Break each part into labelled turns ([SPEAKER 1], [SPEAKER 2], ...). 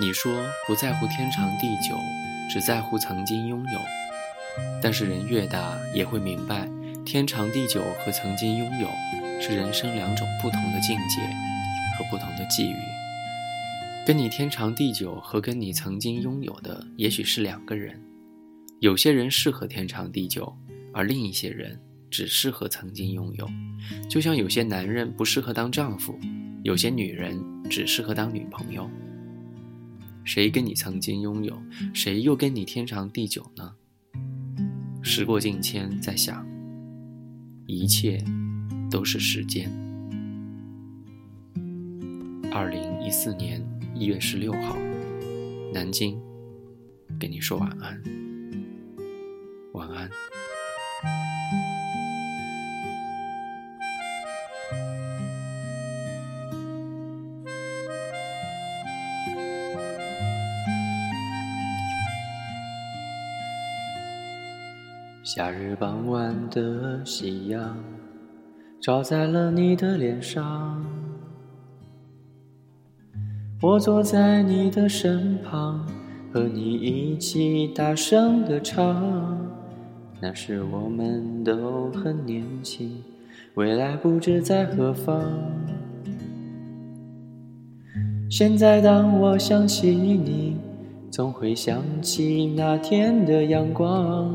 [SPEAKER 1] 你说不在乎天长地久，只在乎曾经拥有。但是人越大，也会明白，天长地久和曾经拥有是人生两种不同的境界和不同的际遇。跟你天长地久和跟你曾经拥有的，也许是两个人。有些人适合天长地久，而另一些人只适合曾经拥有。就像有些男人不适合当丈夫，有些女人只适合当女朋友。谁跟你曾经拥有，谁又跟你天长地久呢？时过境迁，在想，一切都是时间。二零一四年一月十六号，南京，跟你说晚安，晚安。夏日傍晚的夕阳，照在了你的脸上。我坐在你的身旁，和你一起大声的唱。那时我们都很年轻，未来不知在何方。现在当我想起你，总会想起那天的阳光。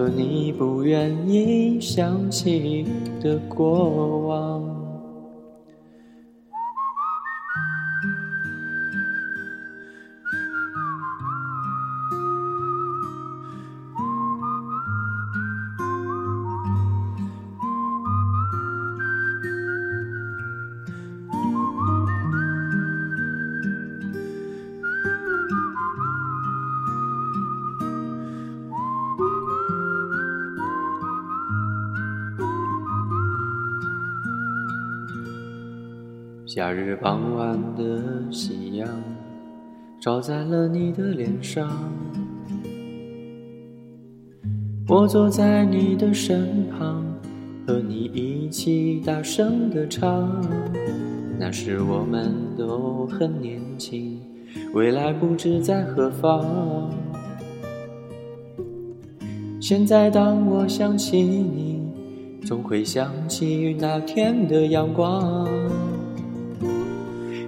[SPEAKER 1] 和你不愿意想起的过往。夏日傍晚的夕阳，照在了你的脸上。我坐在你的身旁，和你一起大声的唱。那时我们都很年轻，未来不知在何方。现在当我想起你，总会想起那天的阳光。